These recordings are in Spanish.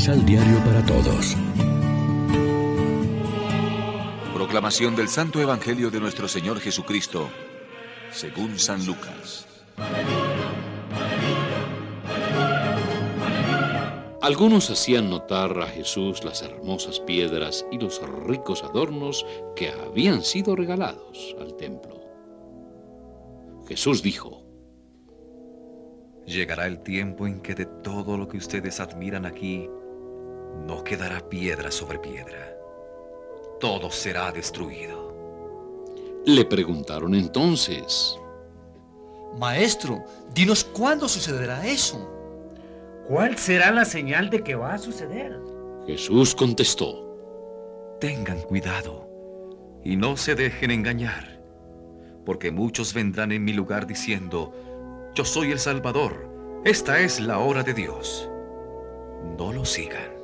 Misal Diario para Todos. Proclamación del Santo Evangelio de nuestro Señor Jesucristo, según San Lucas. Algunos hacían notar a Jesús las hermosas piedras y los ricos adornos que habían sido regalados al templo. Jesús dijo, Llegará el tiempo en que de todo lo que ustedes admiran aquí, no quedará piedra sobre piedra. Todo será destruido. Le preguntaron entonces, Maestro, dinos cuándo sucederá eso. ¿Cuál será la señal de que va a suceder? Jesús contestó, Tengan cuidado y no se dejen engañar, porque muchos vendrán en mi lugar diciendo, yo soy el Salvador, esta es la hora de Dios. No lo sigan.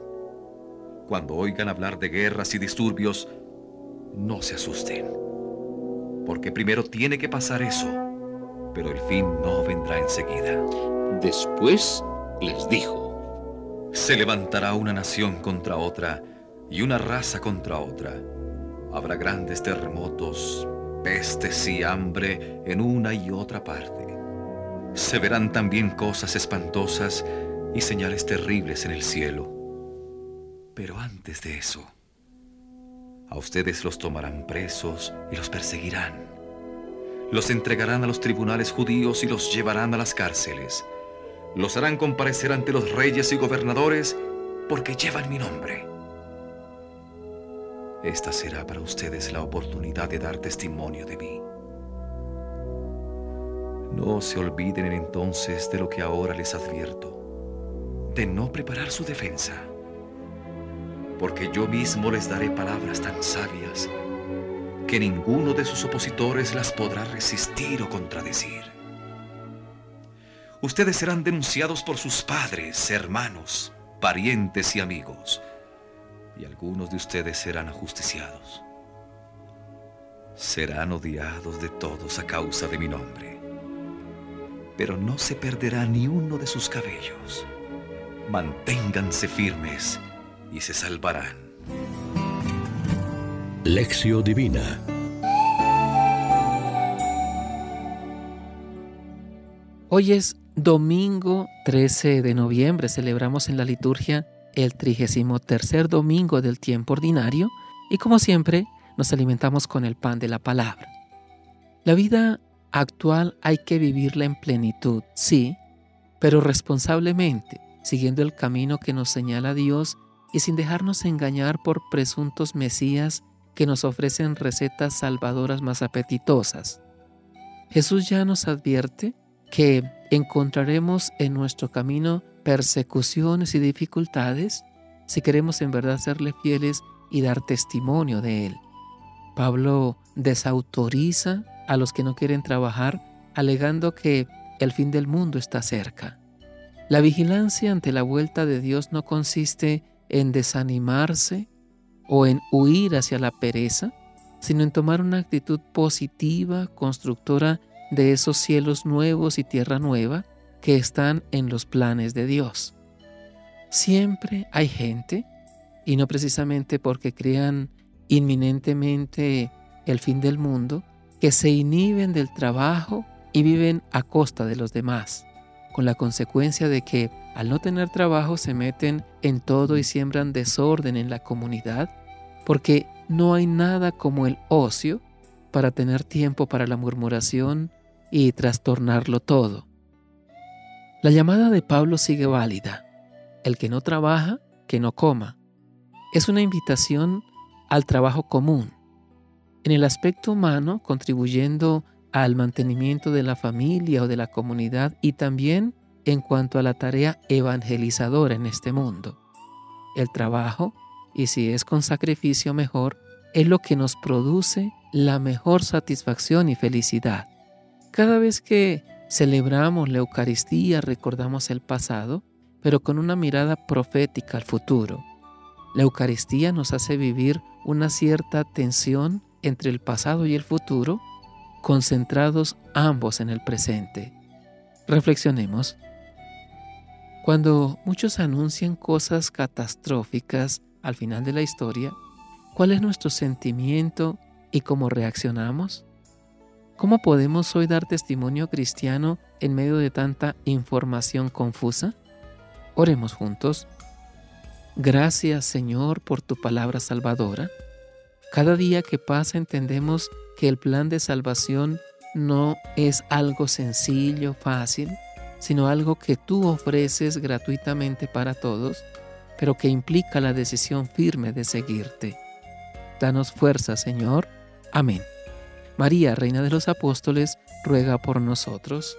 Cuando oigan hablar de guerras y disturbios, no se asusten, porque primero tiene que pasar eso, pero el fin no vendrá enseguida. Después les dijo, Se levantará una nación contra otra y una raza contra otra. Habrá grandes terremotos, pestes y hambre en una y otra parte. Se verán también cosas espantosas y señales terribles en el cielo. Pero antes de eso, a ustedes los tomarán presos y los perseguirán. Los entregarán a los tribunales judíos y los llevarán a las cárceles. Los harán comparecer ante los reyes y gobernadores porque llevan mi nombre. Esta será para ustedes la oportunidad de dar testimonio de mí. No se olviden entonces de lo que ahora les advierto, de no preparar su defensa, porque yo mismo les daré palabras tan sabias que ninguno de sus opositores las podrá resistir o contradecir. Ustedes serán denunciados por sus padres, hermanos, parientes y amigos, y algunos de ustedes serán ajusticiados. Serán odiados de todos a causa de mi nombre pero no se perderá ni uno de sus cabellos. Manténganse firmes y se salvarán. Lección Divina Hoy es domingo 13 de noviembre. Celebramos en la liturgia el 33 domingo del tiempo ordinario y como siempre nos alimentamos con el pan de la palabra. La vida actual hay que vivirla en plenitud, sí, pero responsablemente, siguiendo el camino que nos señala Dios y sin dejarnos engañar por presuntos mesías que nos ofrecen recetas salvadoras más apetitosas. Jesús ya nos advierte que encontraremos en nuestro camino persecuciones y dificultades si queremos en verdad serle fieles y dar testimonio de Él. Pablo desautoriza a los que no quieren trabajar, alegando que el fin del mundo está cerca. La vigilancia ante la vuelta de Dios no consiste en desanimarse o en huir hacia la pereza, sino en tomar una actitud positiva, constructora de esos cielos nuevos y tierra nueva que están en los planes de Dios. Siempre hay gente, y no precisamente porque crean inminentemente el fin del mundo, que se inhiben del trabajo y viven a costa de los demás, con la consecuencia de que al no tener trabajo se meten en todo y siembran desorden en la comunidad, porque no hay nada como el ocio para tener tiempo para la murmuración y trastornarlo todo. La llamada de Pablo sigue válida. El que no trabaja, que no coma. Es una invitación al trabajo común, en el aspecto humano, contribuyendo al mantenimiento de la familia o de la comunidad y también en cuanto a la tarea evangelizadora en este mundo. El trabajo, y si es con sacrificio mejor, es lo que nos produce la mejor satisfacción y felicidad. Cada vez que celebramos la Eucaristía recordamos el pasado, pero con una mirada profética al futuro. La Eucaristía nos hace vivir una cierta tensión entre el pasado y el futuro, concentrados ambos en el presente. Reflexionemos. Cuando muchos anuncian cosas catastróficas al final de la historia, ¿cuál es nuestro sentimiento y cómo reaccionamos? ¿Cómo podemos hoy dar testimonio cristiano en medio de tanta información confusa? Oremos juntos. Gracias Señor por tu palabra salvadora. Cada día que pasa entendemos que el plan de salvación no es algo sencillo, fácil, sino algo que tú ofreces gratuitamente para todos, pero que implica la decisión firme de seguirte. Danos fuerza, Señor. Amén. María, Reina de los Apóstoles, ruega por nosotros.